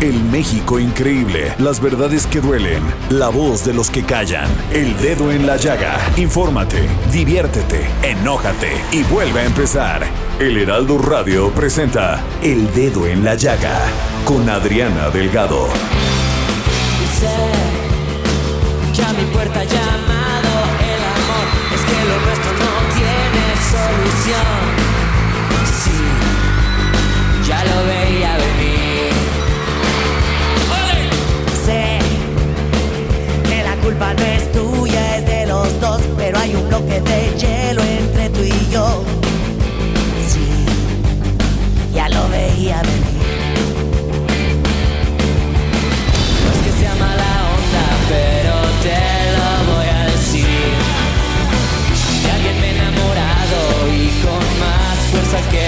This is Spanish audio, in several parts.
El México increíble, las verdades que duelen, la voz de los que callan, el dedo en la llaga. Infórmate, diviértete, enójate y vuelve a empezar. El Heraldo Radio presenta El Dedo en la Llaga con Adriana Delgado. que a mi puerta ha llamado el amor. Es que lo nuestro no tiene solución.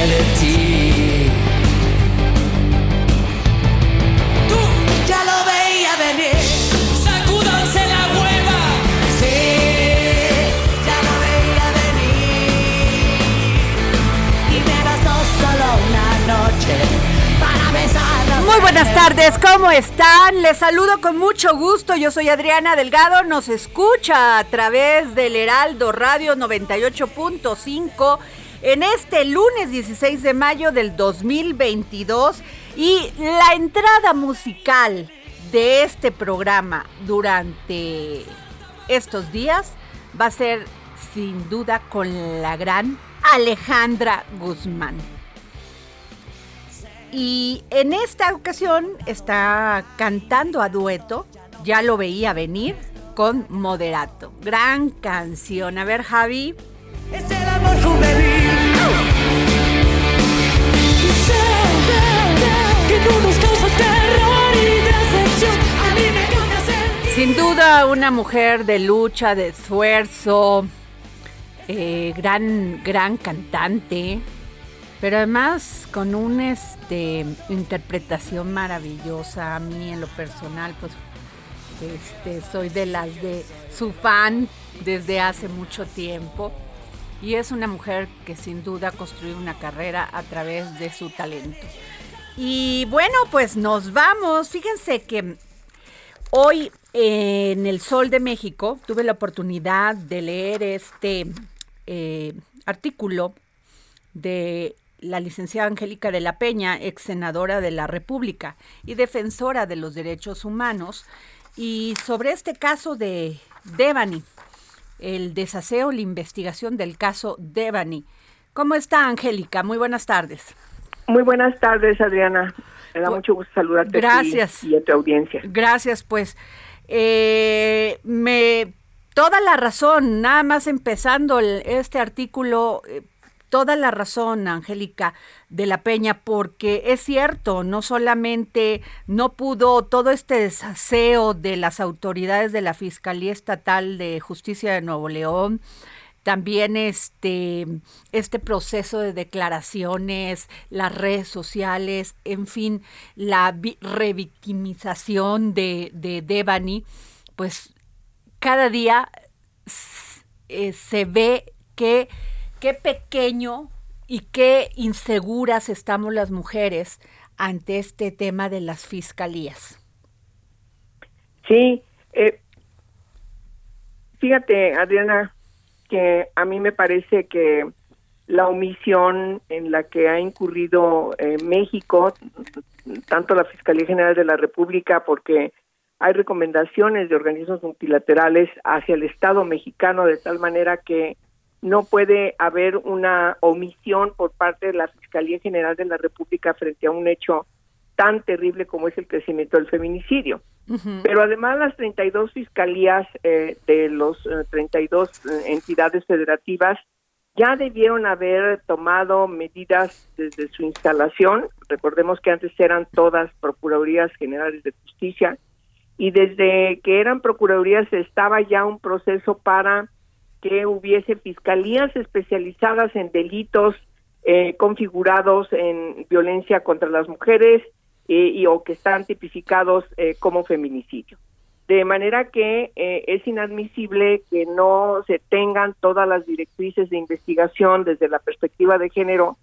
Fuerza que de ti. Tú Ya lo veía venir. sacúdanse la hueva. Sí, ya lo veía venir. Y me bastó solo una noche para besarnos. Muy buenas tardes, ¿cómo están? Les saludo con mucho gusto. Yo soy Adriana Delgado. Nos escucha a través del Heraldo Radio 98.5 en este lunes 16 de mayo del 2022. Y la entrada musical de este programa durante estos días va a ser sin duda con la gran Alejandra Guzmán. Y en esta ocasión está cantando a dueto, ya lo veía venir, con Moderato. Gran canción. A ver, Javi. Es el amor juvenil. Sin duda una mujer de lucha, de esfuerzo, eh, gran, gran cantante, pero además con una este, interpretación maravillosa. A mí en lo personal, pues este, soy de las de su fan desde hace mucho tiempo. Y es una mujer que sin duda ha construido una carrera a través de su talento. Y bueno, pues nos vamos. Fíjense que Hoy eh, en El Sol de México tuve la oportunidad de leer este eh, artículo de la licenciada Angélica de la Peña, ex senadora de la República y defensora de los derechos humanos, y sobre este caso de Devani, el desaseo, la investigación del caso Devani. ¿Cómo está Angélica? Muy buenas tardes. Muy buenas tardes, Adriana. Me da mucho gusto saludarte Gracias. y a tu audiencia. Gracias, pues. Eh, me toda la razón, nada más empezando el- este artículo, eh, toda la razón, Angélica de la Peña, porque es cierto, no solamente no pudo todo este desaseo de las autoridades de la Fiscalía Estatal de Justicia de Nuevo León, también este, este proceso de declaraciones, las redes sociales, en fin, la vi- revictimización de, de Devani, pues cada día eh, se ve que qué pequeño y qué inseguras estamos las mujeres ante este tema de las fiscalías. Sí, eh, fíjate, Adriana, que a mí me parece que la omisión en la que ha incurrido eh, México, tanto la Fiscalía General de la República, porque hay recomendaciones de organismos multilaterales hacia el Estado mexicano de tal manera que no puede haber una omisión por parte de la Fiscalía General de la República frente a un hecho tan terrible como es el crecimiento del feminicidio. Pero además las 32 fiscalías eh, de los 32 eh, entidades federativas ya debieron haber tomado medidas desde su instalación. Recordemos que antes eran todas Procuradurías Generales de Justicia y desde que eran Procuradurías estaba ya un proceso para que hubiese fiscalías especializadas en delitos eh, configurados en violencia contra las mujeres eh, y o que están tipificados eh, como feminicidio de manera que eh, es inadmisible que no se tengan todas las directrices de investigación desde la perspectiva de género,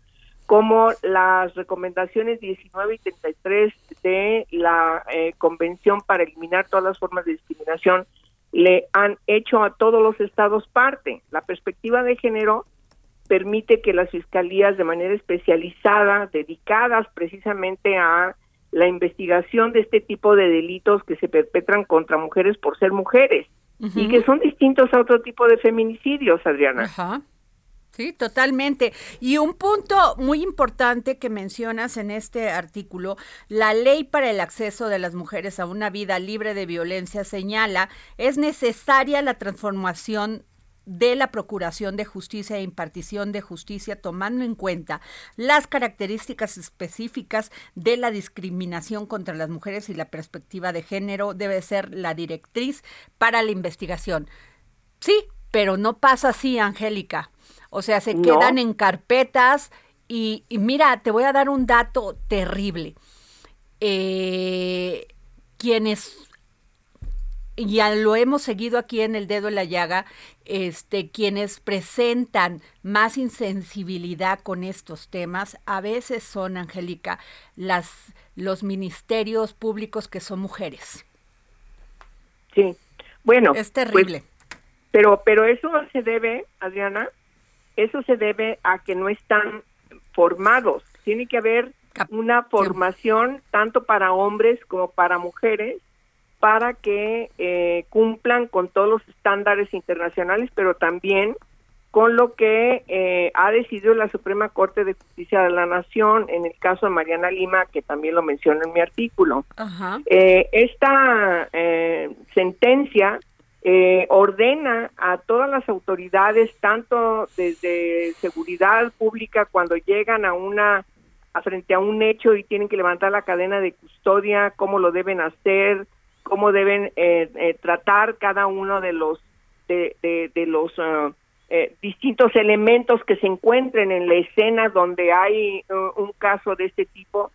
como las recomendaciones 19 y 33 de la eh, Convención para eliminar todas las formas de discriminación le han hecho a todos los estados parte. La perspectiva de género permite que las fiscalías de manera especializada, dedicadas precisamente a la investigación de este tipo de delitos que se perpetran contra mujeres por ser mujeres y que son distintos a otro tipo de feminicidios, Adriana. Ajá. Sí, totalmente. Y un punto muy importante que mencionas en este artículo, la ley para el acceso de las mujeres a una vida libre de violencia señala, es necesaria la transformación de la Procuración de Justicia e impartición de justicia, tomando en cuenta las características específicas de la discriminación contra las mujeres y la perspectiva de género, debe ser la directriz para la investigación. Sí, pero no pasa así, Angélica. O sea, se quedan en carpetas y, mira, te voy a dar un dato terrible. Eh, quienes ya lo hemos seguido aquí en el dedo en la llaga, este, quienes presentan más insensibilidad con estos temas, a veces son, Angélica, las, los ministerios públicos que son mujeres. Sí, bueno. Es terrible. Pues, pero, pero eso se debe, Adriana, eso se debe a que no están formados. Tiene que haber una formación tanto para hombres como para mujeres para que eh, cumplan con todos los estándares internacionales, pero también con lo que eh, ha decidido la Suprema Corte de Justicia de la Nación en el caso de Mariana Lima, que también lo menciono en mi artículo. Eh, esta sentencia ordena a todas las autoridades, tanto desde seguridad pública, cuando llegan a una frente a un hecho y tienen que levantar la cadena de custodia, cómo lo deben hacer, cómo deben eh, eh, tratar cada uno de los de, de, los ah, eh, distintos elementos que se encuentren en la escena donde hay uh, un caso de este tipo.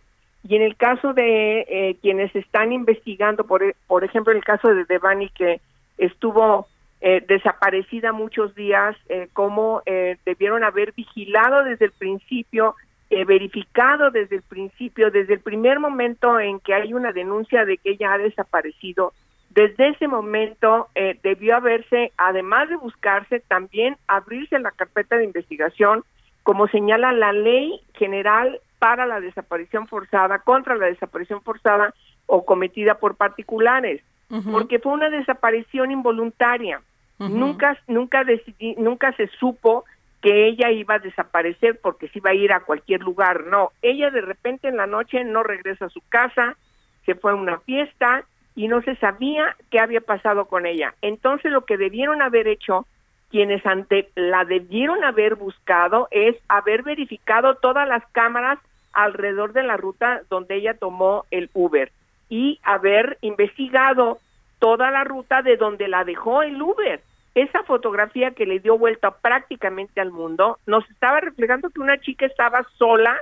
Y en el caso de quienes están investigando por e, por ejemplo el caso de Devani que estuvo desaparecida muchos días cómo debieron haber vigilado desde el principio eh, verificado desde el principio, desde el primer momento en que hay una denuncia de que ella ha desaparecido, desde ese momento eh, debió haberse, además de buscarse, también abrirse la carpeta de investigación, como señala la ley general para la desaparición forzada, contra la desaparición forzada o cometida por particulares, porque fue una desaparición involuntaria. Nunca, nunca decidí, nunca se supo que ella iba a desaparecer porque se iba a ir a cualquier lugar. No, ella de repente en la noche no regresa a su casa, se fue a una fiesta y no se sabía qué había pasado con ella. Entonces lo que debieron haber hecho quienes ante la debieron haber buscado es haber verificado todas las cámaras alrededor de la ruta donde ella tomó el Uber y haber investigado toda la ruta de donde la dejó el Uber esa fotografía que le dio vuelta prácticamente al mundo nos estaba reflejando que una chica estaba sola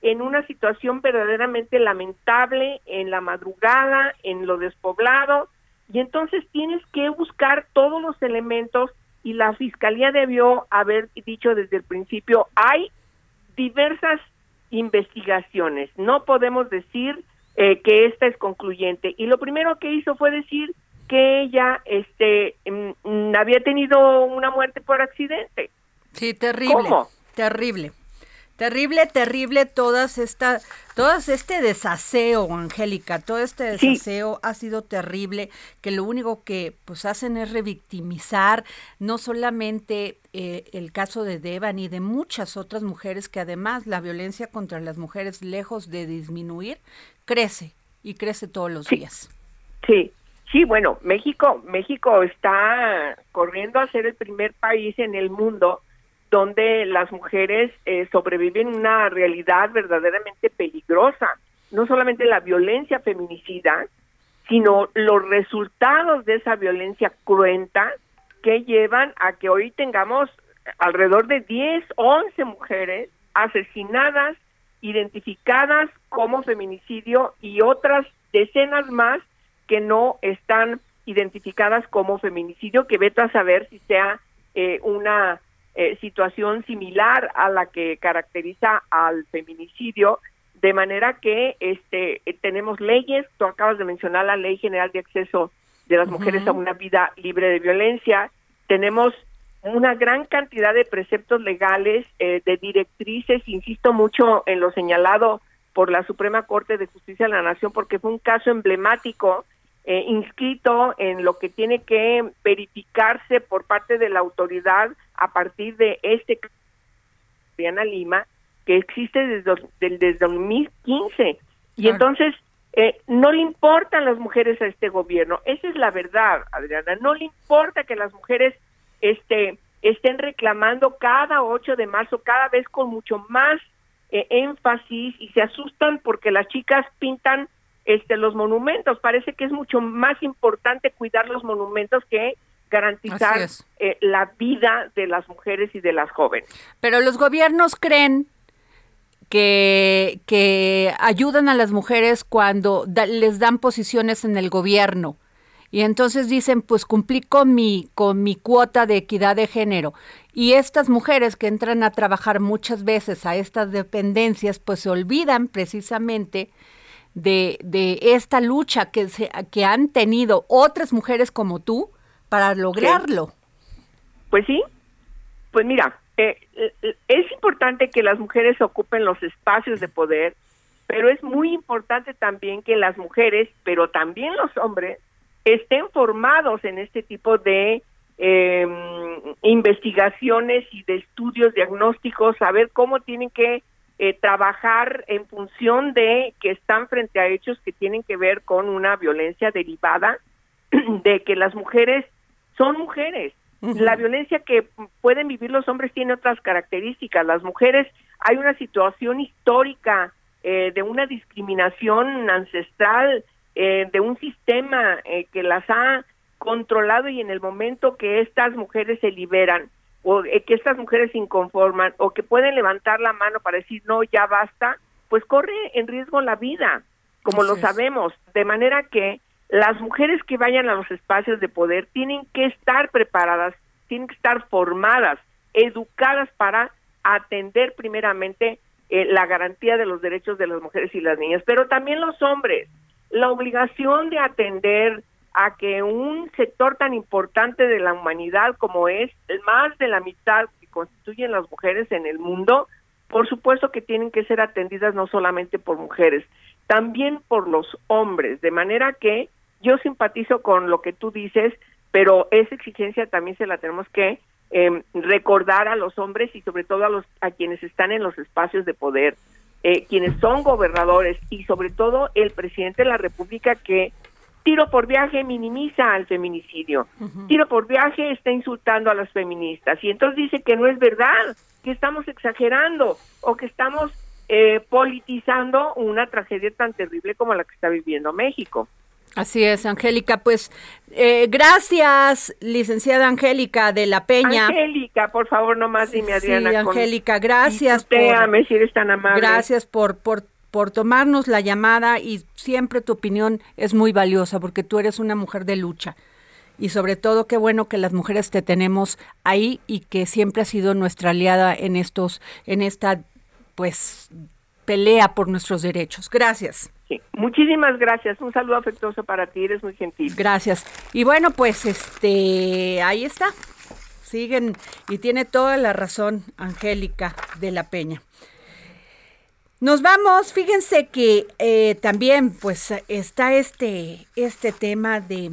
en una situación verdaderamente lamentable en la madrugada, en lo despoblado, y entonces tienes que buscar todos los elementos y la fiscalía debió haber dicho desde el principio, hay diversas investigaciones, no podemos decir eh, que esta es concluyente. Y lo primero que hizo fue decir, que ella este había tenido una muerte por accidente. Sí, terrible. Terrible. Terrible, terrible todas esta, todas este desaseo, Angélica, todo este desaseo ha sido terrible, que lo único que pues hacen es revictimizar no solamente eh, el caso de Deva ni de muchas otras mujeres que además la violencia contra las mujeres lejos de disminuir crece y crece todos los días. Sí, sí, bueno, México, México está corriendo a ser el primer país en el mundo donde las mujeres eh, sobreviven una realidad verdaderamente peligrosa, no solamente la violencia feminicida, sino los resultados de esa violencia cruenta que llevan a que hoy tengamos alrededor de 10, 11 mujeres asesinadas, identificadas como feminicidio y otras decenas más que no están identificadas como feminicidio, que vete a saber si sea eh, una eh, situación similar a la que caracteriza al feminicidio, de manera que este eh, tenemos leyes, tú acabas de mencionar la Ley General de Acceso de las Mujeres a una vida libre de violencia, tenemos una gran cantidad de preceptos legales, eh, de directrices, insisto mucho en lo señalado por la Suprema Corte de Justicia de la Nación, porque fue un caso emblemático inscrito en lo que tiene que verificarse por parte de la autoridad a partir de este Diana Lima que existe desde, desde 2015 y entonces eh, no le importan las mujeres a este gobierno esa es la verdad Adriana no le importa que las mujeres este estén reclamando cada 8 de marzo cada vez con mucho más eh, énfasis y se asustan porque las chicas pintan este los monumentos parece que es mucho más importante cuidar los monumentos que garantizar eh, la vida de las mujeres y de las jóvenes. Pero los gobiernos creen que, que ayudan a las mujeres cuando les dan posiciones en el gobierno. Y entonces dicen, pues cumplí con mi, con mi cuota de equidad de género. Y estas mujeres que entran a trabajar muchas veces a estas dependencias, pues se olvidan precisamente de, de esta lucha que, se, que han tenido otras mujeres como tú, para lograrlo. Pues sí, pues mira, eh, eh, es importante que las mujeres ocupen los espacios de poder, pero es muy importante también que las mujeres, pero también los hombres, estén formados en este tipo de em, investigaciones y de estudios diagnósticos, saber cómo tienen que eh, trabajar en función de que están frente a hechos que tienen que ver con una violencia derivada de que las mujeres son mujeres. La violencia que pueden vivir los hombres tiene otras características. Las mujeres, hay una situación histórica eh, de una discriminación ancestral, eh, de un sistema eh, que las ha controlado y en el momento que estas mujeres se liberan o que estas mujeres se inconforman o que pueden levantar la mano para decir no, ya basta, pues corre en riesgo la vida, como lo sabemos. De manera que las mujeres que vayan a los espacios de poder tienen que estar preparadas, tienen que estar formadas, educadas para atender primeramente eh, la garantía de los derechos de las mujeres y las niñas, pero también los hombres. La obligación de atender a que un sector tan importante de la humanidad como es el más de la mitad que constituyen las mujeres en el mundo, por supuesto que tienen que ser atendidas no solamente por mujeres, también por los hombres, de manera que yo simpatizo con lo que tú dices, pero esa exigencia también se la tenemos que eh, recordar a los hombres y sobre todo a los a quienes están en los espacios de poder, eh, quienes son gobernadores y sobre todo el presidente de la República que tiro por viaje minimiza al feminicidio, tiro por viaje está insultando a las feministas y entonces dice que no es verdad, que estamos exagerando o que estamos eh, politizando una tragedia tan terrible como la que está viviendo México. Así es, Angélica. Pues eh, gracias, licenciada Angélica de la Peña. Angélica, por favor, no más dime, Adriana. Sí, Angélica, gracias. por, si eres tan amable. Gracias por, por, por tomarnos la llamada y siempre tu opinión es muy valiosa porque tú eres una mujer de lucha. Y sobre todo, qué bueno que las mujeres te tenemos ahí y que siempre has sido nuestra aliada en estos, en esta, pues, pelea por nuestros derechos. Gracias. Sí. Muchísimas gracias. Un saludo afectuoso para ti. Eres muy gentil. Gracias. Y bueno, pues este, ahí está. siguen y tiene toda la razón Angélica de la Peña. Nos vamos, fíjense que eh, también pues está este, este tema de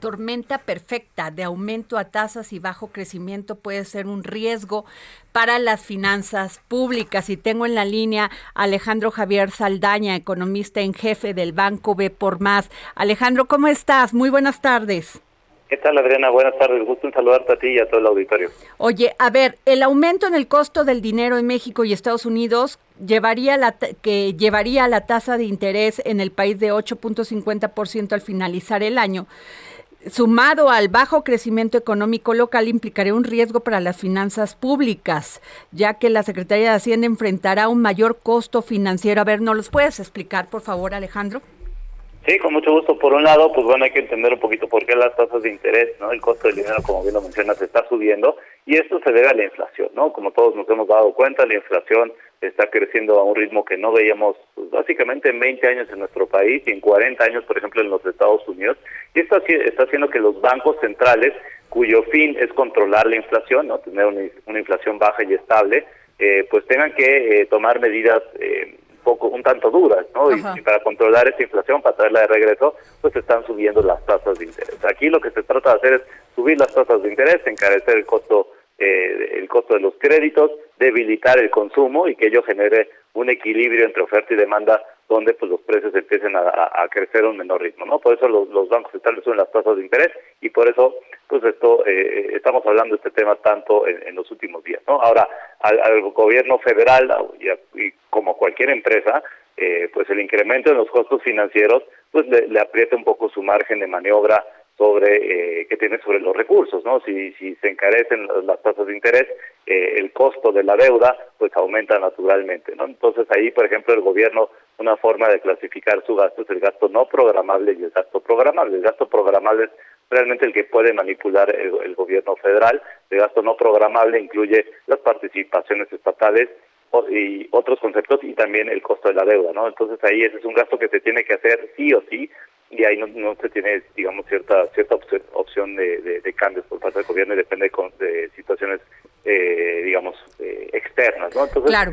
tormenta perfecta de aumento a tasas y bajo crecimiento puede ser un riesgo para las finanzas públicas. Y tengo en la línea a Alejandro Javier Saldaña, economista en jefe del Banco B por Más. Alejandro, ¿cómo estás? Muy buenas tardes. ¿Qué tal, Adriana? Buenas tardes. Gusto en saludarte a ti y a todo el auditorio. Oye, a ver, el aumento en el costo del dinero en México y Estados Unidos llevaría la que llevaría la tasa de interés en el país de 8.50% al finalizar el año sumado al bajo crecimiento económico local, implicaría un riesgo para las finanzas públicas, ya que la Secretaría de Hacienda enfrentará un mayor costo financiero. A ver, ¿nos los puedes explicar, por favor, Alejandro? Sí, con mucho gusto. Por un lado, pues bueno, hay que entender un poquito por qué las tasas de interés, ¿no? El costo del dinero, como bien lo mencionas, está subiendo y esto se debe a la inflación, ¿no? Como todos nos hemos dado cuenta, la inflación está creciendo a un ritmo que no veíamos pues, básicamente en 20 años en nuestro país y en 40 años, por ejemplo, en los Estados Unidos. Y esto está haciendo que los bancos centrales, cuyo fin es controlar la inflación, ¿no? Tener una, inflación baja y estable, eh, pues tengan que eh, tomar medidas eh, poco un tanto duras, ¿no? Y, para controlar esa inflación, para traerla de regreso, pues están subiendo las tasas de interés. Aquí lo que se trata de hacer es subir las tasas de interés, encarecer el costo eh, el costo de los créditos, debilitar el consumo y que ello genere un equilibrio entre oferta y demanda donde pues los precios empiecen a, crecer a un menor ritmo, ¿no? Por eso los, bancos centrales suben las tasas de interés y por eso pues esto eh, estamos hablando de este tema tanto en, los últimos días, ¿no? Ahora al, gobierno federal y, como cualquier empresa eh, pues el incremento en los costos financieros pues le aprieta un poco su margen de maniobra sobre eh, que tiene sobre los recursos, ¿no? Si, si se encarecen las tasas de interés, eh, el costo de la deuda pues aumenta naturalmente, ¿no? Entonces ahí, por ejemplo, el gobierno una forma de clasificar su gasto es el gasto no programable y el gasto programable. El gasto programable es realmente el que puede manipular el, gobierno federal. El gasto no programable incluye las participaciones estatales y otros conceptos y también el costo de la deuda, ¿no? Entonces ahí ese es un gasto que se tiene que hacer sí o sí y ahí no, se tiene, digamos, cierta cierta opción de, de, cambios por parte del gobierno y depende de situaciones, eh, digamos, eh, externas, ¿no? Entonces, claro.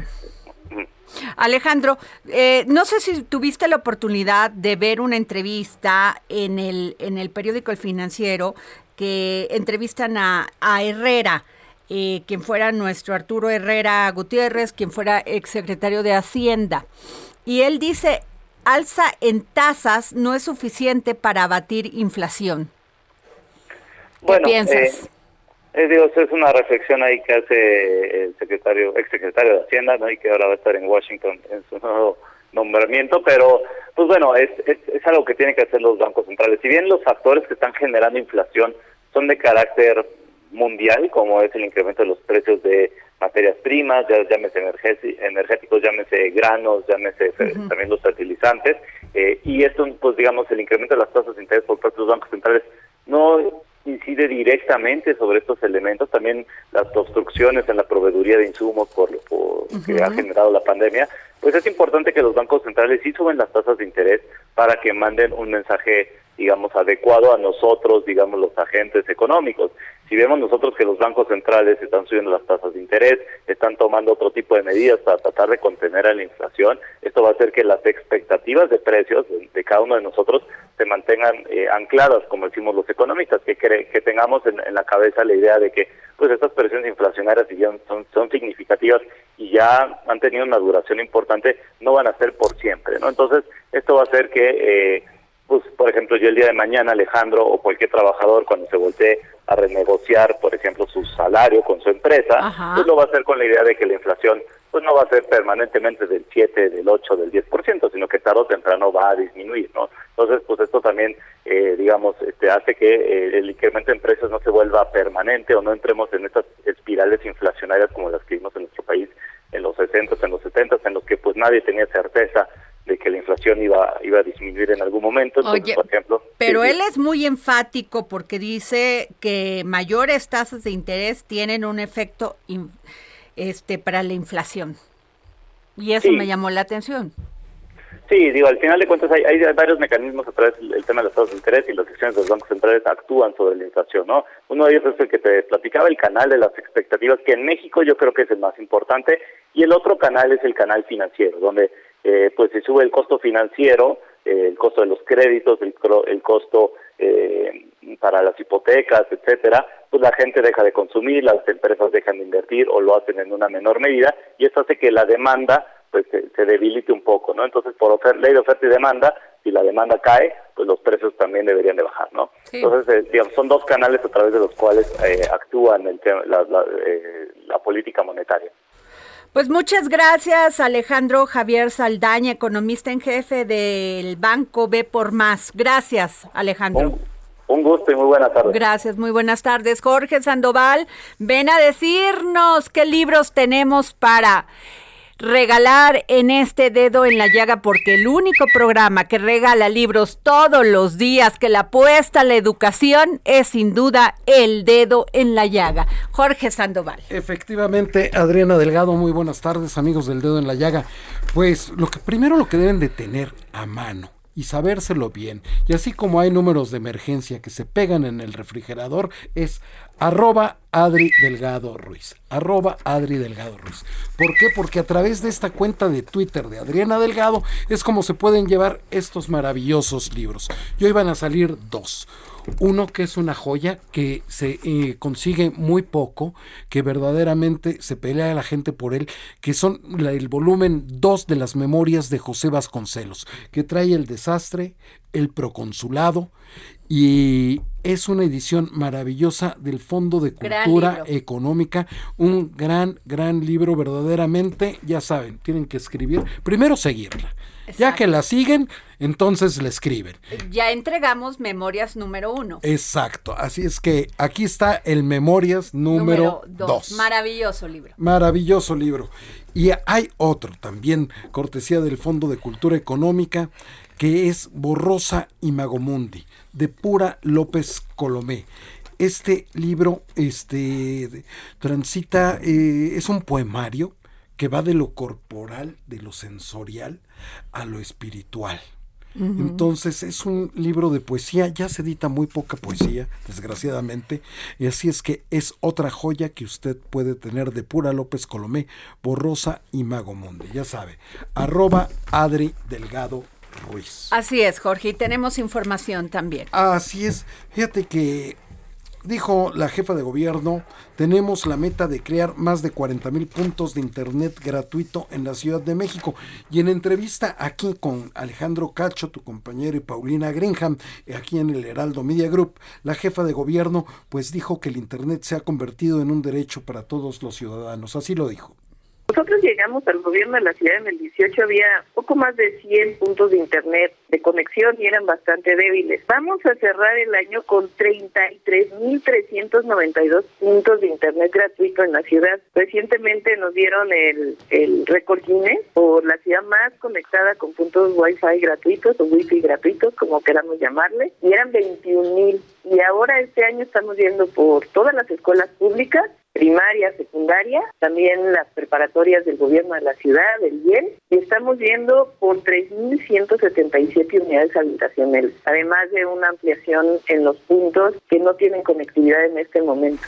Alejandro, eh, no sé si tuviste la oportunidad de ver una entrevista en el, en el periódico El Financiero que entrevistan a, a Herrera, quien fuera nuestro Arturo Herrera Gutiérrez, quien fuera exsecretario de Hacienda. Y él dice, alza en tasas no es suficiente para abatir inflación. ¿Qué piensas? Eh, eh, digo, es una reflexión ahí que hace el secretario, exsecretario de Hacienda, ¿no? y que ahora va a estar en Washington en su nuevo nombramiento, pero pues bueno, es, es, es algo que tienen que hacer los bancos centrales. Si bien los factores que están generando inflación son de carácter mundial, como es el incremento de los precios de materias primas, ya, llámese energéticos, llámese granos, llámese también los fertilizantes, eh, y esto, pues digamos, el incremento de las tasas de interés por parte de los bancos centrales no incide directamente sobre estos elementos, también las obstrucciones en la proveeduría de insumos por, por que ha generado la pandemia, pues es importante que los bancos centrales sí suben las tasas de interés para que manden un mensaje digamos, adecuado a nosotros, digamos, los agentes económicos. Si vemos nosotros que los bancos centrales están subiendo las tasas de interés, están tomando otro tipo de medidas para tratar de contener a la inflación, esto va a hacer que las expectativas de precios de, cada uno de nosotros se mantengan eh, ancladas, como decimos los economistas, que, que tengamos en, la cabeza la idea de que pues estas presiones inflacionarias, si bien son, son significativas y ya han tenido una duración importante, no van a ser por siempre, ¿no? Entonces, esto va a hacer que... Eh, pues por ejemplo yo el día de mañana Alejandro o cualquier trabajador cuando se voltee a renegociar por ejemplo su salario con su empresa pues lo va a hacer con la idea de que la inflación pues no va a ser permanentemente del 7 del 8 del 10% sino que tarde o temprano va a disminuir no entonces pues esto también eh, digamos este hace que eh, el incremento de precios no se vuelva permanente o no entremos en estas espirales inflacionarias como las que vimos en nuestro país en los 60 en los 70 en los que pues nadie tenía certeza de que la inflación iba, iba a disminuir en algún momento. Oye, por ejemplo, pero él es muy enfático porque dice que mayores tasas de interés tienen un efecto este para la inflación. Y eso me llamó la atención. Sí, digo, al final de cuentas hay, hay varios mecanismos a través del tema de las tasas de interés y las decisiones de los bancos centrales actúan sobre la inflación, ¿no? Uno de ellos es el que te platicaba, el canal de las expectativas, que en México yo creo que es el más importante, y el otro canal es el canal financiero, donde eh, pues se sube el costo financiero, eh, el costo de los créditos, el, el costo eh, para las hipotecas, etcétera, pues la gente deja de consumir, las empresas dejan de invertir o lo hacen en una menor medida, y esto hace que la demanda pues se, debilite un poco, ¿no? Entonces, por ley de oferta y demanda, si la demanda cae, pues los precios también deberían de bajar, ¿no? Entonces, eh, digamos, son dos canales a través de los cuales eh, actúan el la, eh, la política monetaria. Pues muchas gracias, Alejandro Javier Saldaña, economista en jefe del Banco B por Más. Gracias, Alejandro. Un, un, gusto y muy buenas tardes. Gracias, muy buenas tardes. Jorge Sandoval, ven a decirnos qué libros tenemos para regalar en este dedo en la llaga porque el único programa que regala libros todos los días que la apuesta a la educación es sin duda el dedo en la llaga. Jorge Sandoval. Efectivamente, Adriana Delgado, muy buenas tardes amigos del dedo en la llaga. Pues lo que primero lo que deben de tener a mano y sabérselo bien. Y así como hay números de emergencia que se pegan en el refrigerador, es arroba Adri Delgado Ruiz. Arroba Adri Delgado Ruiz. ¿Por qué? Porque a través de esta cuenta de Twitter de Adriana Delgado es como se pueden llevar estos maravillosos libros. Y hoy van a salir dos. Uno que es una joya que se eh, consigue muy poco, que verdaderamente se pelea la gente por él, que son el volumen 2 de las memorias de José Vasconcelos, que trae el desastre, el proconsulado y es una edición maravillosa del Fondo de Cultura Económica, un gran, gran libro verdaderamente, ya saben, tienen que escribir, primero seguirla ya que la siguen, entonces le escriben. Ya entregamos Memorias número uno. Exacto, así es que aquí está el Memorias número, dos. Maravilloso libro. Maravilloso libro. Y hay otro también, cortesía del Fondo de Cultura Económica, que es Borrosa y Magomundi, de Pura López Colomé. Este libro este transita eh, es un poemario que va de lo corporal de lo sensorial a lo espiritual. Entonces es un libro de poesía, ya se edita muy poca poesía, desgraciadamente, y así es que es otra joya que usted puede tener de pura López Colomé, Borrosa y Mago ya sabe, arroba Adri Delgado Ruiz. Así es, Jorge, y tenemos información también. Así es, fíjate que Dijo la jefa de gobierno, tenemos la meta de crear más de 40 mil puntos de Internet gratuito en la Ciudad de México. Y en entrevista aquí con Alejandro Cacho, tu compañero, y Paulina Greenham, aquí en el Heraldo Media Group, la jefa de gobierno pues dijo que el Internet se ha convertido en un derecho para todos los ciudadanos. Así lo dijo. Nosotros llegamos al gobierno de la ciudad en el 18, había poco más de 100 puntos de internet de conexión y eran bastante débiles. Vamos a cerrar el año con 33.392 puntos de internet gratuito en la ciudad. Recientemente nos dieron el, el récord Guinness por la ciudad más conectada con puntos Wi-Fi gratuitos o Wi-Fi gratuitos, como queramos llamarle, y eran 21.000. Y ahora este año estamos viendo por todas las escuelas públicas primaria, secundaria, también las preparatorias del gobierno de la ciudad, del bien, y estamos viendo por 3.177 unidades habitacionales, además de una ampliación en los puntos que no tienen conectividad en este momento.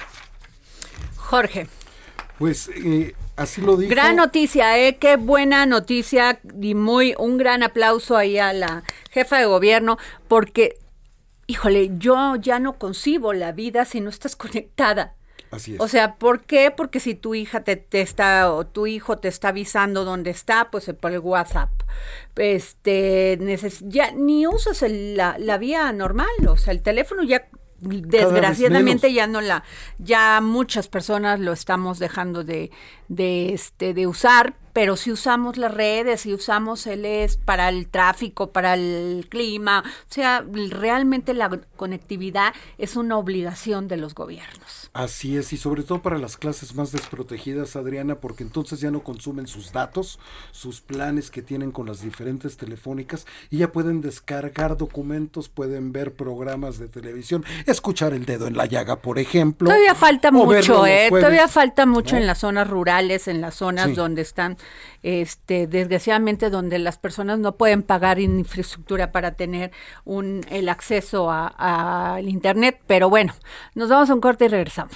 Jorge. Pues eh, así lo dijo. Gran noticia, ¿eh? Qué buena noticia y muy un gran aplauso ahí a la jefa de gobierno porque, híjole, yo ya no concibo la vida si no estás conectada. O sea, ¿por qué? Porque si tu hija te, te, está o tu hijo te está avisando dónde está, pues por el WhatsApp. Este, ya ni usas la, la vía normal, o sea, el teléfono ya desgraciadamente ya no la ya muchas personas lo estamos dejando de de este de usar pero si usamos las redes si usamos el es para el tráfico para el clima o sea realmente la conectividad es una obligación de los gobiernos Así es, y sobre todo para las clases más desprotegidas, Adriana, porque entonces ya no consumen sus datos, sus planes que tienen con las diferentes telefónicas, y ya pueden descargar documentos, pueden ver programas de televisión, escuchar el dedo en la llaga, por ejemplo. Todavía falta mucho, ¿eh? Todavía falta mucho en las zonas rurales, en las zonas donde están este, desgraciadamente donde las personas no pueden pagar infraestructura para tener un, el acceso al internet. Pero bueno, nos vamos a un corte y regresamos.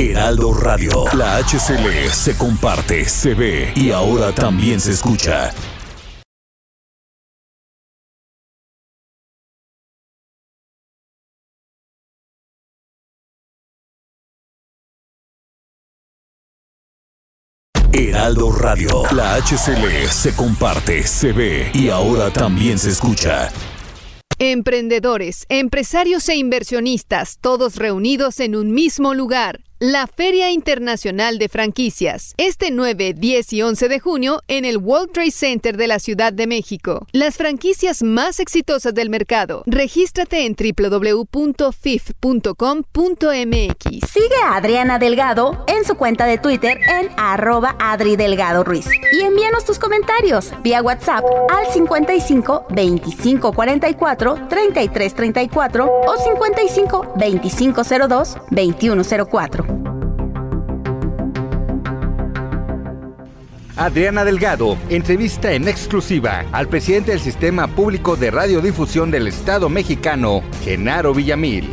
Heraldo Radio. La HCL se comparte, se ve y ahora también se escucha. Heraldo Radio. La HCL se comparte, se ve y ahora también se escucha. Emprendedores, empresarios e inversionistas, todos reunidos en un mismo lugar. La Feria Internacional de Franquicias, este 9, 10 y 11 de junio en el World Trade Center de la Ciudad de México. Las franquicias más exitosas del mercado. Regístrate en www.fif.com.mx. Sigue a Adriana Delgado en su cuenta de Twitter en arroba Adri Delgado Ruiz. Y envíanos tus comentarios vía WhatsApp al 55 25 44 33 34 o 55 25 02 21 04. Adriana Delgado entrevista en exclusiva al presidente del Sistema Público de Radiodifusión del Estado mexicano, Genaro Villamil.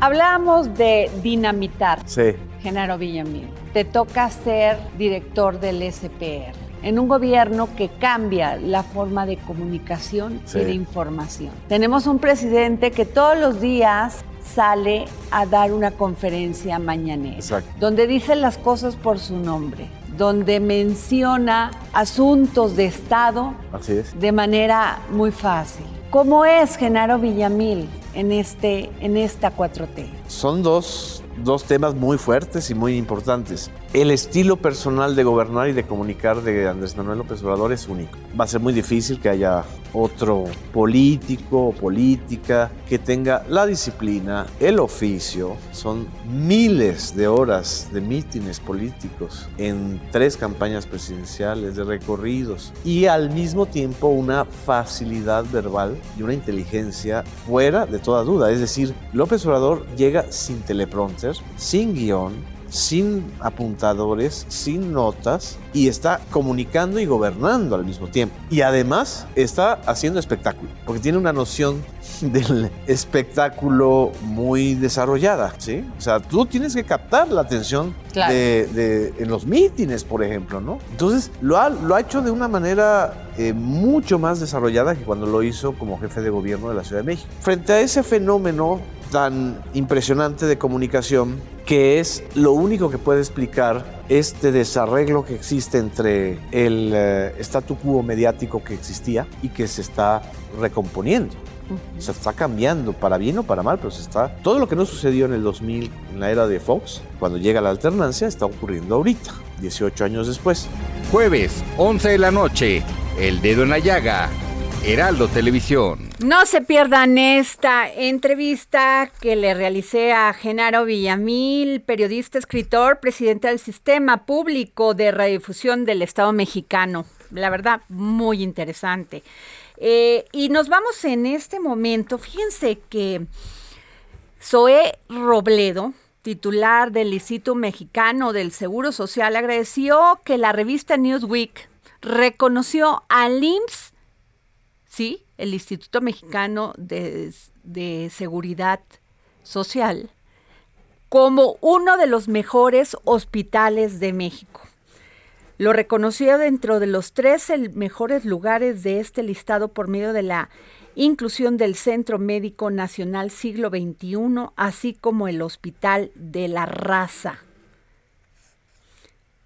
Hablamos de dinamitar. Sí. Genaro Villamil, te toca ser director del SPR en un gobierno que cambia la forma de comunicación y de información. Tenemos un presidente que todos los días sale a dar una conferencia mañanera, donde dice las cosas por su nombre, donde menciona asuntos de Estado de manera muy fácil. ¿Cómo es Genaro Villamil en, este, en esta 4T? Son dos, dos temas muy fuertes y muy importantes. El estilo personal de gobernar y de comunicar de Andrés Manuel López Obrador es único. Va a ser muy difícil que haya otro político o política que tenga la disciplina, el oficio. Son miles de horas de mítines políticos en tres campañas presidenciales, de recorridos y al mismo tiempo una facilidad verbal y una inteligencia fuera de toda duda. Es decir, López Obrador llega sin teleprompter, sin guion, sin apuntadores, sin notas y está comunicando y gobernando al mismo tiempo. Y además está haciendo espectáculo, porque tiene una noción del espectáculo muy desarrollada, ¿sí? O sea, tú tienes que captar la atención de, en los mítines, por ejemplo, ¿no? Entonces, lo ha, lo ha hecho de una manera eh, mucho más desarrollada que cuando lo hizo como jefe de gobierno de la Ciudad de México. Frente a ese fenómeno tan impresionante de comunicación, que es lo único que puede explicar este desarreglo que existe entre el eh, statu quo mediático que existía y que se está recomponiendo. Se está cambiando para bien o para mal, pero se está. Todo lo que no sucedió en el 2000, en la era de Fox, cuando llega la alternancia, está ocurriendo ahorita. 18 años después. Jueves, 11 de la noche, El Dedo en la Llaga, Heraldo Televisión. No se pierdan esta entrevista que le realicé a Genaro Villamil, periodista, escritor, presidente del Sistema Público de Radiodifusión del Estado mexicano. La verdad, muy interesante. Eh, y nos vamos en este momento, fíjense que Zoé Robledo, titular del Instituto Mexicano del Seguro Social, agradeció que la revista Newsweek reconoció al IMSS ¿sí? El Instituto Mexicano de, Seguridad Social como uno de los mejores hospitales de México. Lo reconoció dentro de los tres mejores lugares de este listado por medio de la inclusión del Centro Médico Nacional Siglo XXI, así como el Hospital de la Raza.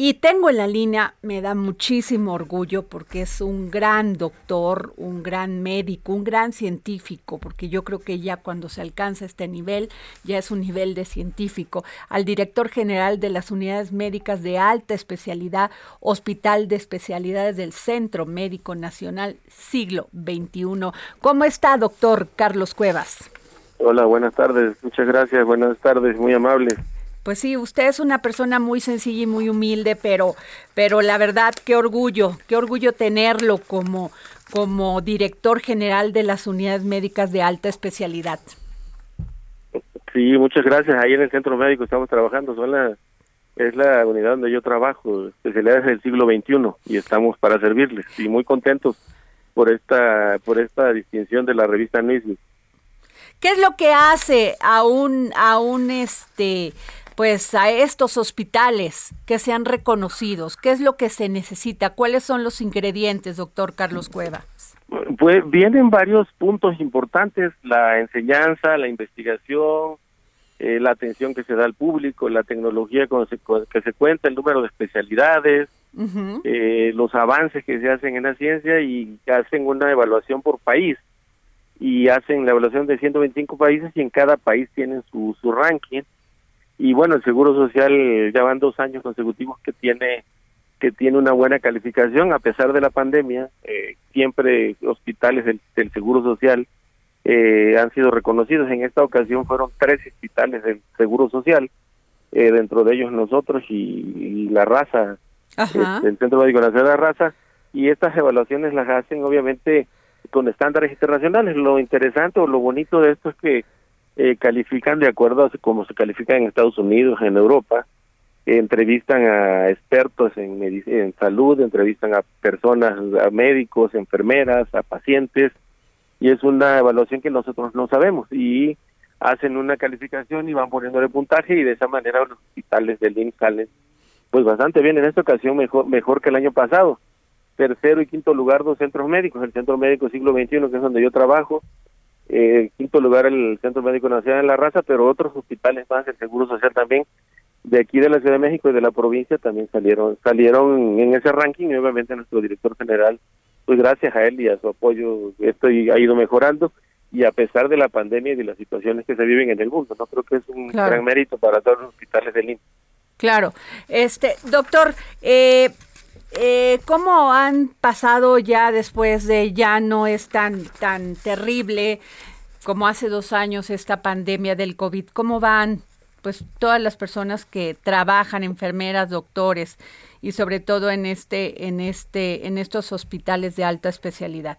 Y tengo en la línea, me da muchísimo orgullo porque es un gran doctor, un gran médico, un gran científico, porque yo creo que ya cuando se alcanza este nivel, ya es un nivel de científico, al director general de las unidades médicas de alta especialidad, Hospital de Especialidades del Centro Médico Nacional Siglo XXI. ¿Cómo está, doctor Carlos Cuevas? Hola, buenas tardes, muchas gracias, buenas tardes, muy amable. Pues sí, usted es una persona muy sencilla y muy humilde, pero, pero la verdad, qué orgullo, qué orgullo tenerlo como, como director general de las unidades médicas de alta especialidad. Sí, muchas gracias. Ahí en el centro médico estamos trabajando. Son la, es la unidad donde yo trabajo, especialidades del siglo XXI, y estamos para servirles. Y muy contentos por esta, por esta distinción de la revista Newsweek. ¿Qué es lo que hace a un, a un este pues a estos hospitales que sean reconocidos? ¿Qué es lo que se necesita? ¿Cuáles son los ingredientes, doctor Carlos Cueva? Pues vienen varios puntos importantes, la enseñanza, la investigación, eh, la atención que se da al público, la tecnología con que se cuenta, el número de especialidades, eh, los avances que se hacen en la ciencia y hacen una evaluación por país y hacen la evaluación de 125 países y en cada país tienen su, su ranking y bueno el seguro social ya van dos años consecutivos que tiene que tiene una buena calificación a pesar de la pandemia eh, siempre hospitales del, seguro social eh, han sido reconocidos. En esta ocasión fueron tres hospitales del seguro social eh, dentro de ellos nosotros y, la raza el centro médico nacional de la raza y estas evaluaciones las hacen obviamente con estándares internacionales. Lo interesante o lo bonito de esto es que eh, califican de acuerdo a cómo se califica en Estados Unidos, en Europa, entrevistan a expertos en, salud, entrevistan a personas, a médicos, enfermeras, a pacientes, y es una evaluación que nosotros no sabemos, y hacen una calificación y van poniéndole puntaje, y de esa manera los hospitales del IMSS salen pues bastante bien, en esta ocasión mejor, mejor que el año pasado. Tercero y quinto lugar dos centros médicos, el Centro Médico Siglo XXI, que es donde yo trabajo, eh, quinto lugar el Centro Médico Nacional de la Raza, pero otros hospitales más, el Seguro Social también, de aquí de la Ciudad de México y de la provincia también salieron salieron en ese ranking. Y obviamente nuestro director general, pues gracias a él y a su apoyo esto ha ido mejorando. Y a pesar de la pandemia y de las situaciones que se viven en el mundo, no creo que es un gran mérito para todos los hospitales del INSS. Claro, este doctor, eh, eh, ¿Cómo han pasado ya después de ya no es tan, tan terrible como hace dos años esta pandemia del COVID? ¿Cómo van pues todas las personas que trabajan, enfermeras, doctores y sobre todo en este, en este, en estos hospitales de alta especialidad?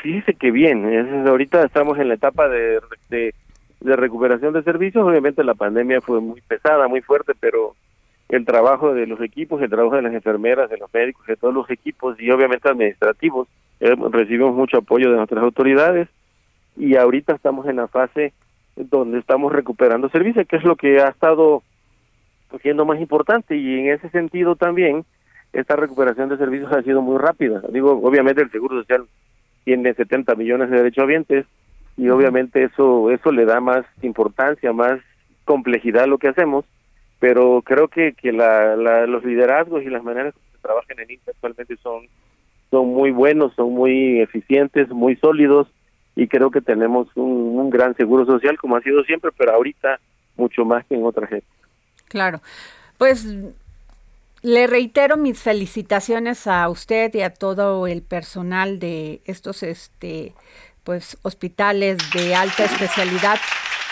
Fíjese que bien, ahorita estamos en la etapa de, de recuperación de servicios. Obviamente la pandemia fue muy pesada, muy fuerte, pero el trabajo de los equipos, el trabajo de las enfermeras, de los médicos, de todos los equipos y obviamente administrativos. Eh, recibimos mucho apoyo de nuestras autoridades y ahorita estamos en la fase donde estamos recuperando servicios, que es lo que ha estado siendo más importante y en ese sentido también esta recuperación de servicios ha sido muy rápida. Digo, obviamente el Seguro Social tiene 70 millones de derechohabientes y obviamente eso eso le da más importancia, más complejidad a lo que hacemos pero creo que, que la, los liderazgos y las maneras que se trabajan en INTA actualmente son, son muy buenos, son muy eficientes, muy sólidos y creo que tenemos un, gran seguro social como ha sido siempre, pero ahorita mucho más que en otras épocas. Claro, pues le reitero mis felicitaciones a usted y a todo el personal de estos este pues hospitales de alta especialidad.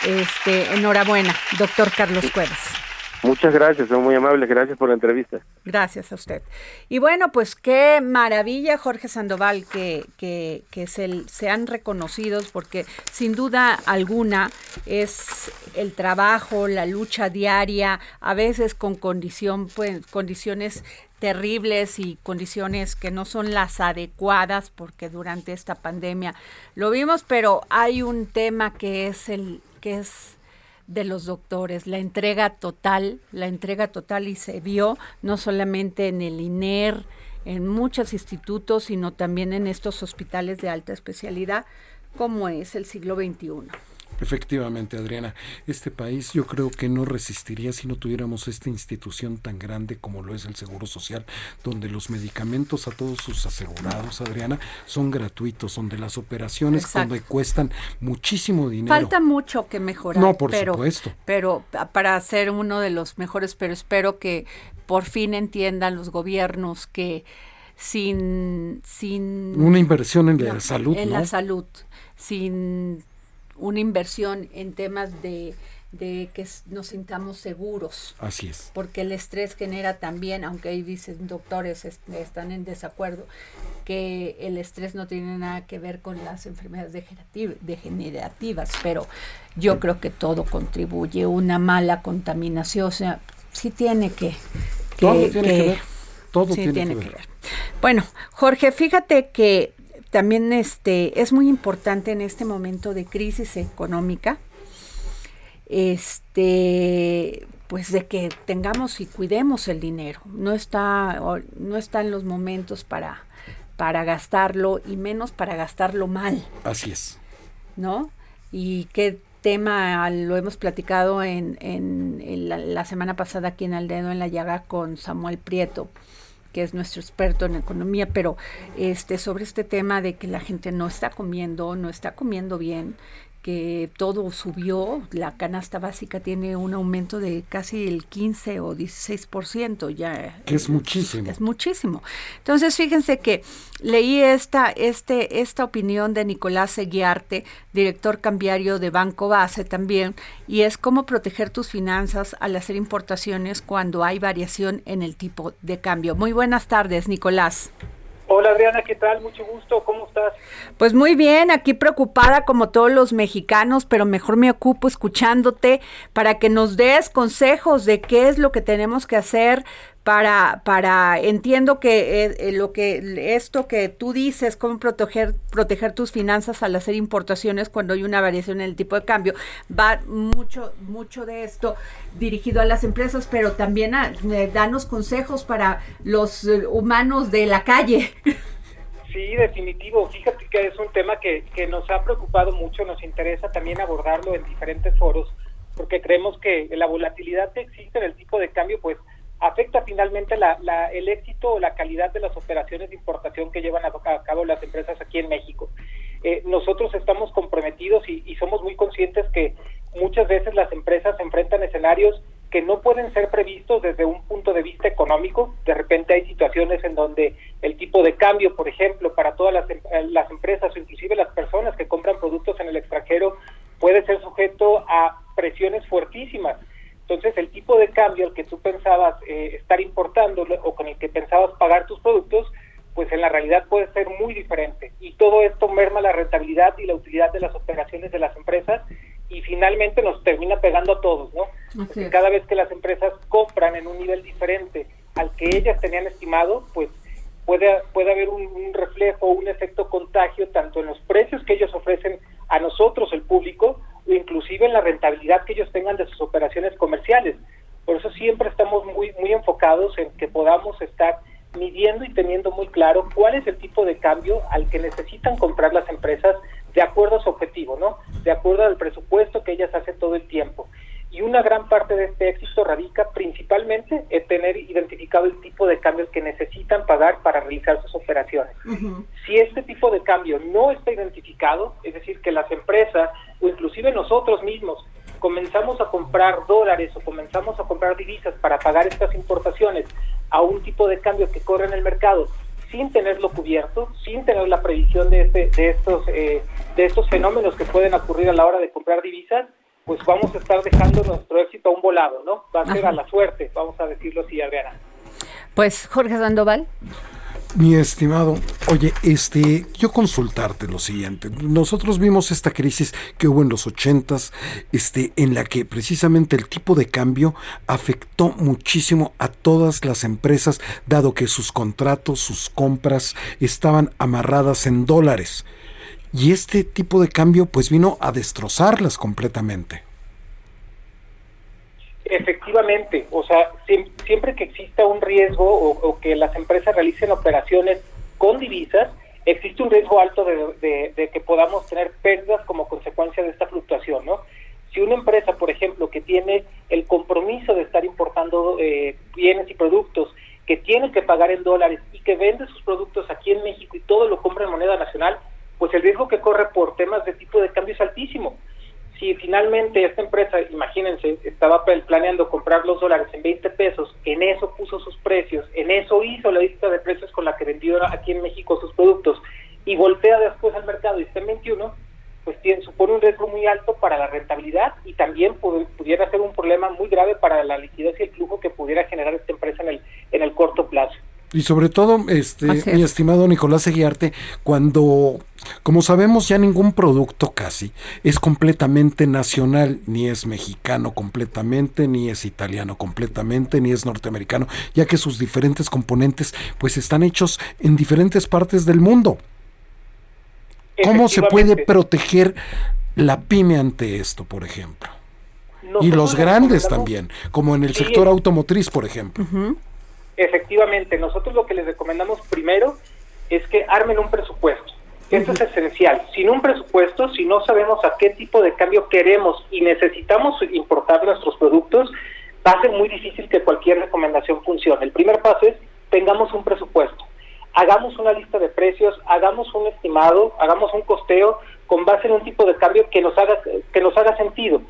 Este, enhorabuena, doctor Carlos Cuevas. Muchas gracias, son muy amables, gracias por la entrevista. Gracias a usted. Y bueno, pues qué maravilla, Jorge Sandoval, que, que, que se, sean reconocidos, porque sin duda alguna es el trabajo, la lucha diaria, a veces con condición, pues, condiciones terribles y condiciones que no son las adecuadas porque durante esta pandemia lo vimos, pero hay un tema que es el que es de los doctores, la entrega total, la entrega total y se vio no solamente en el INER, en muchos institutos, sino también en estos hospitales de alta especialidad, como es el siglo XXI. Efectivamente, Adriana, este país yo creo que no resistiría si no tuviéramos esta institución tan grande como lo es el Seguro Social, donde los medicamentos a todos sus asegurados, Adriana, son gratuitos, donde las operaciones cuando cuestan muchísimo dinero. Falta mucho que mejorar. No, por supuesto. Pero para ser uno de los mejores, pero espero que por fin entiendan los gobiernos que sin sin una inversión en la salud, en la salud, sin una inversión en temas de, que nos sintamos seguros. Así es. Porque el estrés genera también, aunque ahí dicen doctores están en desacuerdo, que el estrés no tiene nada que ver con las enfermedades degenerativas, pero yo creo que todo contribuye. Una mala contaminación, o sea, sí tiene que... todo tiene que, ver. Todo tiene, que ver. Bueno, Jorge, fíjate que también este, es muy importante en este momento de crisis económica, este, pues de que tengamos y cuidemos el dinero. No está, no en los momentos para, para gastarlo y menos para gastarlo mal. Así es. ¿No? Y qué tema lo hemos platicado en, en, la, la, semana pasada aquí en El Dedo en la Llaga con Samuel Prieto que es nuestro experto en economía, pero este sobre este tema de que la gente no está comiendo, no está comiendo bien, que todo subió, la canasta básica tiene un aumento de casi el 15 o 16%, ya que es muchísimo. Es muchísimo. Entonces, fíjense que leí esta este esta opinión de Nicolás Seguiarte, director cambiario de Banco Base también, y es cómo proteger tus finanzas al hacer importaciones cuando hay variación en el tipo de cambio. Muy buenas tardes, Nicolás. Hola Adriana, ¿qué tal? Mucho gusto, ¿cómo estás? Pues muy bien, aquí preocupada como todos los mexicanos, pero mejor me ocupo escuchándote para que nos des consejos de qué es lo que tenemos que hacer para, para, entiendo que eh, eh, lo que esto que tú dices, cómo proteger, proteger tus finanzas al hacer importaciones cuando hay una variación en el tipo de cambio, va mucho, mucho de esto dirigido a las empresas, pero también a eh, danos consejos para los humanos de la calle. Sí, definitivo. Fíjate que es un tema que, que nos ha preocupado mucho, nos interesa también abordarlo en diferentes foros, porque creemos que la volatilidad que existe en el tipo de cambio, pues afecta finalmente la, el éxito o la calidad de las operaciones de importación que llevan a, cabo las empresas aquí en México. Eh, nosotros estamos comprometidos y, somos muy conscientes que muchas veces las empresas enfrentan escenarios que no pueden ser previstos desde un punto de vista económico. De repente hay situaciones en donde el tipo de cambio, por ejemplo, para todas las, em, las empresas o inclusive las personas que compran productos en el extranjero puede ser sujeto a presiones fuertísimas entonces, el tipo de cambio al que tú pensabas eh, estar importando o con el que pensabas pagar tus productos, pues en la realidad puede ser muy diferente. Y todo esto merma la rentabilidad y la utilidad de las operaciones de las empresas y finalmente nos termina pegando a todos, ¿no? Porque cada vez que las empresas compran en un nivel diferente al que ellas tenían estimado, pues puede, puede haber un, un reflejo, un efecto contagio tanto en los precios que ellos ofrecen a nosotros, el público, inclusive en la rentabilidad que ellos tengan de sus operaciones comerciales. Por eso siempre estamos muy, muy enfocados en que podamos estar midiendo y teniendo muy claro cuál es el tipo de cambio al que necesitan comprar las empresas de acuerdo a su objetivo, ¿no? De acuerdo al presupuesto que ellas hacen todo el tiempo. Y una gran parte de este éxito radica principalmente en tener identificado el tipo de cambio que necesitan pagar para realizar sus operaciones. Si este tipo de cambio no está identificado, es decir, que las empresas o inclusive nosotros mismos comenzamos a comprar dólares o comenzamos a comprar divisas para pagar estas importaciones a un tipo de cambio que corre en el mercado sin tenerlo cubierto, sin tener la previsión de, este, de, estos, eh, de estos fenómenos que pueden ocurrir a la hora de comprar divisas, pues vamos a estar dejando nuestro éxito a un volado, ¿no? Va a ser a la suerte, vamos a decirlo así, Adriana. Pues Jorge Sandoval. Mi estimado, oye, este, yo consultarte lo siguiente. Nosotros vimos esta crisis que hubo en los ochentas, este, en la que precisamente el tipo de cambio afectó muchísimo a todas las empresas, dado que sus contratos, sus compras estaban amarradas en dólares. Y este tipo de cambio, pues vino a destrozarlas completamente. Efectivamente, o sea, siempre que exista un riesgo o, que las empresas realicen operaciones con divisas, existe un riesgo alto de, que podamos tener pérdidas como consecuencia de esta fluctuación, ¿no? Si una empresa, por ejemplo, que tiene el compromiso de estar importando eh, bienes y productos que tiene que pagar en dólares y que vende sus productos aquí en México y todo lo compra en moneda nacional, pues el riesgo que corre por temas de tipo de cambio es altísimo si finalmente esta empresa, imagínense, estaba planeando comprar los dólares en 20 pesos, en eso puso sus precios, en eso hizo la lista de precios con la que vendió aquí en México sus productos y voltea después al mercado y está en 21, pues tiene, supone un riesgo muy alto para la rentabilidad y también pudiera ser un problema muy grave para la liquidez y el flujo que pudiera generar esta empresa en el, en el corto plazo. Y sobre todo, este, mi estimado Nicolás Eguiarte, cuando, como sabemos, ya ningún producto casi es completamente nacional, ni es mexicano completamente, ni es italiano completamente, ni es norteamericano, ya que sus diferentes componentes pues están hechos en diferentes partes del mundo. ¿Cómo se puede proteger la pyme ante esto, por ejemplo? y los grandes también, como en el sector automotriz, por ejemplo. Efectivamente, nosotros lo que les recomendamos primero es que armen un presupuesto. Esto es esencial. Sin un presupuesto, si no sabemos a qué tipo de cambio queremos y necesitamos importar nuestros productos, va a ser muy difícil que cualquier recomendación funcione. El primer paso es tengamos un presupuesto. Hagamos una lista de precios, hagamos un estimado, hagamos un costeo con base en un tipo de cambio que nos haga que nos haga sentido.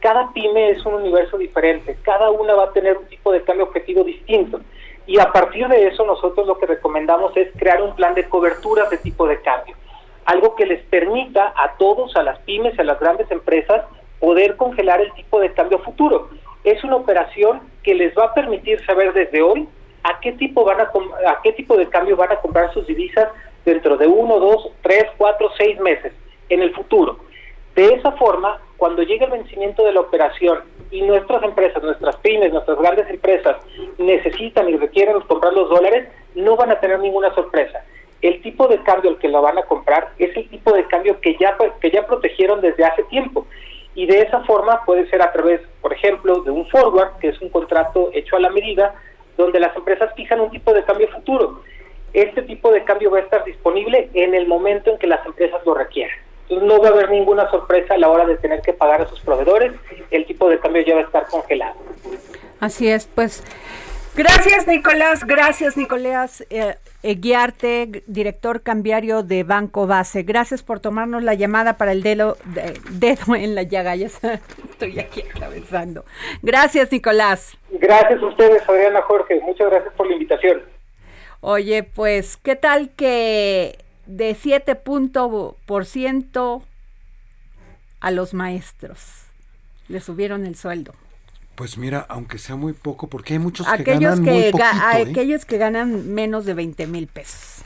Cada pyme es un universo diferente, cada una va a tener un tipo de cambio objetivo distinto. Y a partir de eso nosotros lo que recomendamos es crear un plan de cobertura de tipo de cambio, algo que les permita a todos, a las pymes, a las grandes empresas, poder congelar el tipo de cambio futuro. Es una operación que les va a permitir saber desde hoy a qué tipo van a, a qué tipo de cambio van a comprar sus divisas dentro de uno, dos, tres, cuatro, seis meses en el futuro. De esa forma, cuando llegue el vencimiento de la operación y nuestras empresas, nuestras pymes, nuestras grandes empresas necesitan y requieren comprar los dólares, no van a tener ninguna sorpresa. El tipo de cambio al que lo van a comprar es el tipo de cambio que ya, que ya protegieron desde hace tiempo. Y de esa forma puede ser a través, por ejemplo, de un forward, que es un contrato hecho a la medida, donde las empresas fijan un tipo de cambio futuro. Este tipo de cambio va a estar disponible en el momento en que las empresas lo requieran. Entonces no va a haber ninguna sorpresa a la hora de tener que pagar a sus proveedores, tipo de cambio ya va a estar congelado. Así es, pues gracias Nicolás, gracias Nicolás eh, Eguiarte, director cambiario de Banco Base. Gracias por tomarnos la llamada para el dedo, dedo en la llaga, ya estoy aquí atravesando. Gracias Nicolás. Gracias a ustedes, Adriana Jorge, muchas gracias por la invitación. Oye, pues, ¿qué tal que de 7% a los maestros. Le subieron el sueldo. Pues mira, aunque sea muy poco, porque hay muchos que ganan muy poquito, ¿eh? Aquellos que ganan menos de 20 mil pesos.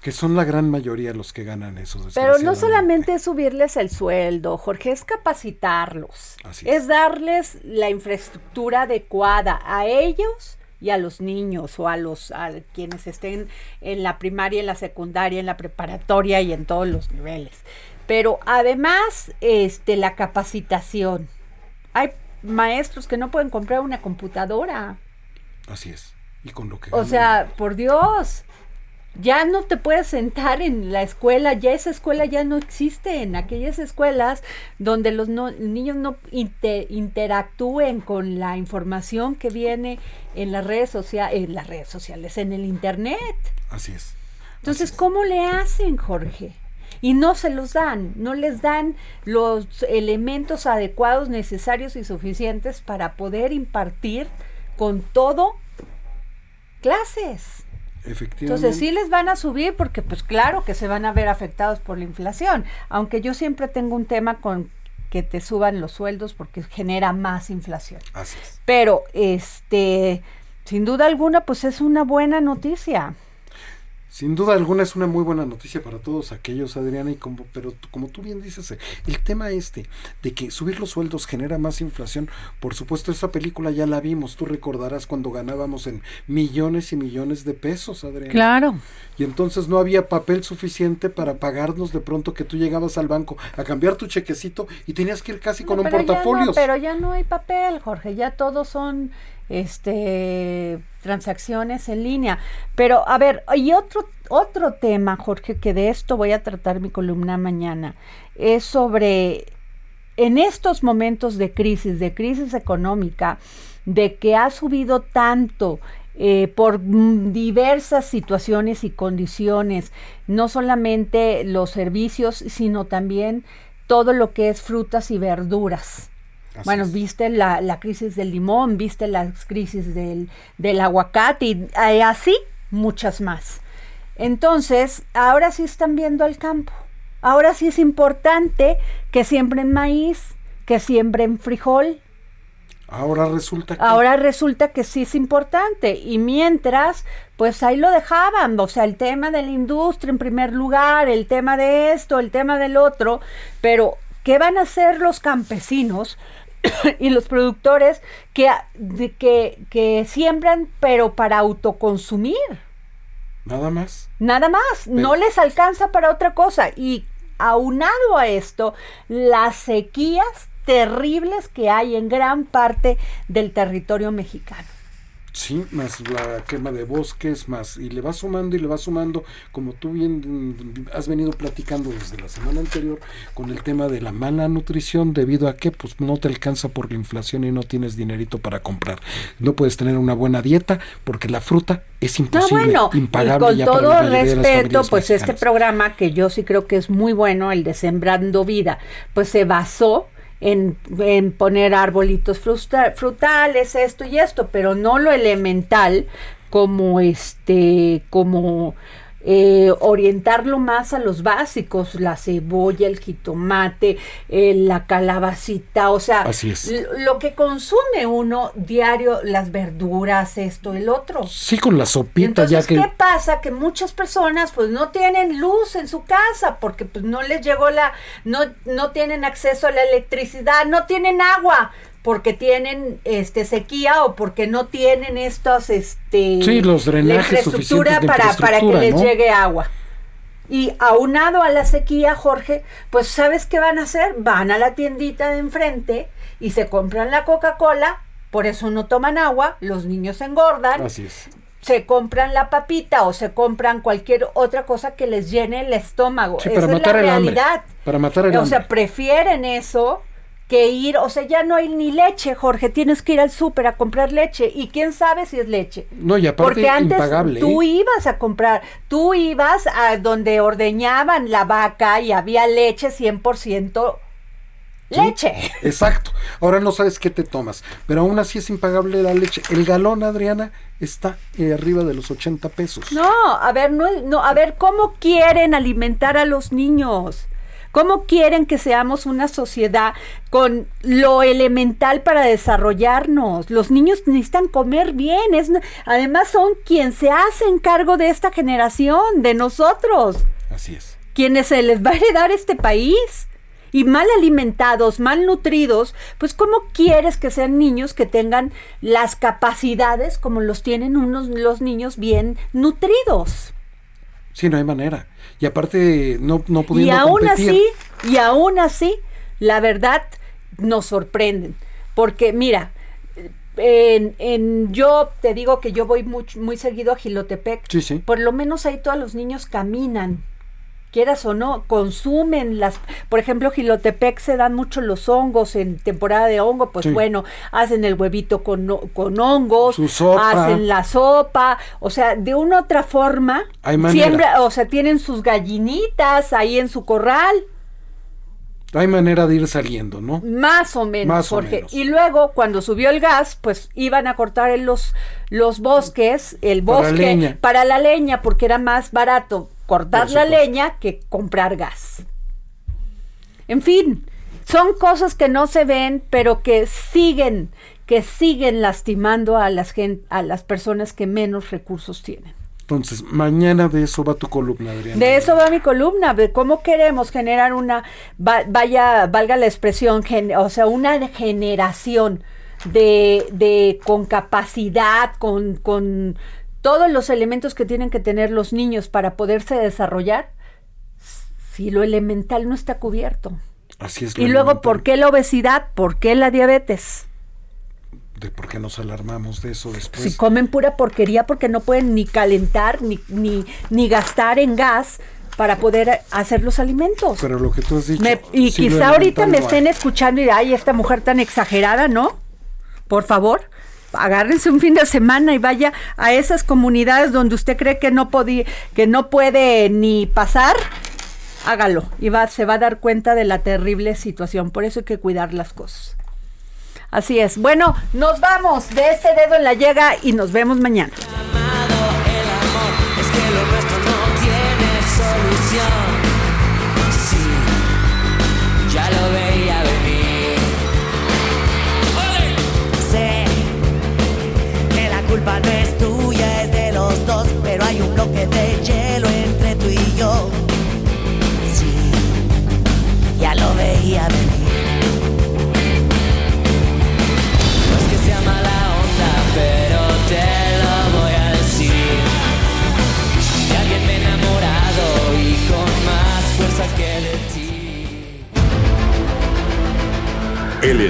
Que son la gran mayoría los que ganan eso. Pero no solamente es subirles el sueldo, Jorge, es capacitarlos. es darles la infraestructura adecuada a ellos y a los niños o a los a quienes estén en la primaria, en la secundaria, en la preparatoria y en todos los niveles. Pero además, este, la capacitación. Hay maestros que no pueden comprar una computadora. Así es. Y con lo que o sea, por Dios ya no te puedes sentar en la escuela, ya esa escuela ya no existe, en aquellas escuelas donde los niños no interactúen con la información que viene en las redes sociales, en las redes sociales, en el internet. Así es. Entonces, ¿cómo le hacen, Jorge? Y no se los dan, no les dan los elementos adecuados, necesarios y suficientes para poder impartir con todo clases. Efectivamente. Entonces sí les van a subir porque pues claro que se van a ver afectados por la inflación, aunque yo siempre tengo un tema con que te suban los sueldos porque genera más inflación. Así es. Pero este sin duda alguna pues es una buena noticia. Sin duda alguna es una muy buena noticia para todos aquellos, Adriana, y como, pero como tú bien dices, el tema este de que subir los sueldos genera más inflación, por supuesto esa película ya la vimos, tú recordarás cuando ganábamos en millones y millones de pesos, Adriana. Claro. Y entonces no había papel suficiente para pagarnos de pronto que tú llegabas al banco a cambiar tu chequecito y tenías que ir casi con un portafolio. pero ya no hay papel, Jorge, ya todos son este transacciones en línea. Pero a ver, hay otro otro tema, Jorge, que de esto voy a tratar mi columna mañana, es sobre en estos momentos de crisis, de crisis económica, de que ha subido tanto eh, por diversas situaciones y condiciones, no solamente los servicios, sino también todo lo que es frutas y verduras bueno, viste la, la, crisis del limón, viste la crisis del, del aguacate y eh, así muchas más. Entonces, ahora sí están viendo el campo. Ahora sí es importante que siembren maíz, que siembren frijol. Ahora resulta que... Ahora resulta que sí es importante. Y mientras, pues ahí lo dejaban. O sea, el tema de la industria en primer lugar, el tema de esto, el tema del otro. Pero, ¿qué van a hacer los campesinos? y los productores que, que, que siembran pero para autoconsumir. Nada más. Nada más, no les alcanza para otra cosa. Y aunado a esto, las sequías terribles que hay en gran parte del territorio mexicano. Sí, más la quema de bosques, más, y le va sumando y le va sumando, como tú bien has venido platicando desde la semana anterior, con el tema de la mala nutrición, debido a que pues no te alcanza por la inflación y no tienes dinerito para comprar. No puedes tener una buena dieta porque la fruta es imposible, no, bueno, impagable. Y con todo respeto, pues este programa, que yo sí creo que es muy bueno, el de Sembrando Vida, pues se basó en, poner arbolitos frutales, esto y esto, pero no lo elemental como este, como eh, orientarlo más a los básicos, la cebolla, el jitomate, eh, la calabacita, o sea, lo que consume uno diario, las verduras, esto, el otro. Sí, con la sopita ya que... ¿qué pasa? Que muchas personas pues no tienen luz en su casa porque pues no les llegó la, no, no tienen acceso a la electricidad, no tienen agua porque tienen este sequía o porque no tienen estos este sí, los drenajes infraestructura para, para que les llegue agua. Y aunado a la sequía, Jorge, pues ¿sabes qué van a hacer? Van a la tiendita de enfrente y se compran la Coca-Cola, por eso no toman agua, los niños engordan. Así es. Se compran la papita o se compran cualquier otra cosa que les llene el estómago. Sí, para matar es la realidad. Para matar el O sea, prefieren eso que ir, o sea, ya no hay ni leche, Jorge, tienes que ir al súper a comprar leche y quién sabe si es leche. No, y aparte Porque antes tú ¿eh? ibas a comprar, tú ibas a donde ordeñaban la vaca y había leche 100% leche. Exacto. Ahora no sabes qué te tomas, pero aún así es impagable la leche. El galón, Adriana, está eh, arriba de los 80 pesos. No, a ver, no, no, a ver, ¿cómo quieren alimentar a los niños? ¿Cómo quieren que seamos una sociedad con lo elemental para desarrollarnos? Los niños necesitan comer bien. Es, además son quien se hacen cargo de esta generación, de nosotros. Así es. Quienes se les va a heredar este país y mal alimentados, mal nutridos, pues ¿cómo quieres que sean niños que tengan las capacidades como los tienen unos los niños bien nutridos? Sí, no hay manera. Y aparte, no, no pudiendo Y aún competir. así, y aún así, la verdad nos sorprenden. Porque, mira, en, en, yo te digo que yo voy muy, muy seguido a Gilotepec. Sí, sí. Por lo menos ahí todos los niños caminan quieras o no, consumen las, por ejemplo, Gilotepec se dan mucho los hongos en temporada de hongo, pues bueno, hacen el huevito con, con hongos, hacen la sopa, o sea, de una otra forma, siempre, o sea, tienen sus gallinitas ahí en su corral. Hay manera de ir saliendo, ¿no? Más o menos, Jorge. Y luego, cuando subió el gas, pues iban a cortar los, los bosques, el bosque, para la leña, porque era más barato cortar la leña que comprar gas. En fin, son cosas que no se ven, pero que siguen, que siguen lastimando a las, a las personas que menos recursos tienen. Entonces, mañana de eso va tu columna, Adriana. De eso va mi columna, de cómo queremos generar una, vaya, valga la expresión, o sea, una generación de, de con capacidad, con, con todos los elementos que tienen que tener los niños para poderse desarrollar, si lo elemental no está cubierto. Así es. Y luego, ¿por qué la obesidad? ¿Por qué la diabetes? de por qué nos alarmamos de eso después. Si comen pura porquería porque no pueden ni calentar ni, ni, ni gastar en gas para poder hacer los alimentos. Pero lo que tú has dicho. y quizá ahorita me estén escuchando y ay, esta mujer tan exagerada, ¿no? Por favor, agárrense un fin de semana y vaya a esas comunidades donde usted cree que no que no puede ni pasar. Hágalo y va, se va a dar cuenta de la terrible situación. Por eso hay que cuidar las cosas. Así es. Bueno, nos vamos de este dedo en la llega y nos vemos mañana. El amor es que lo no tiene solución.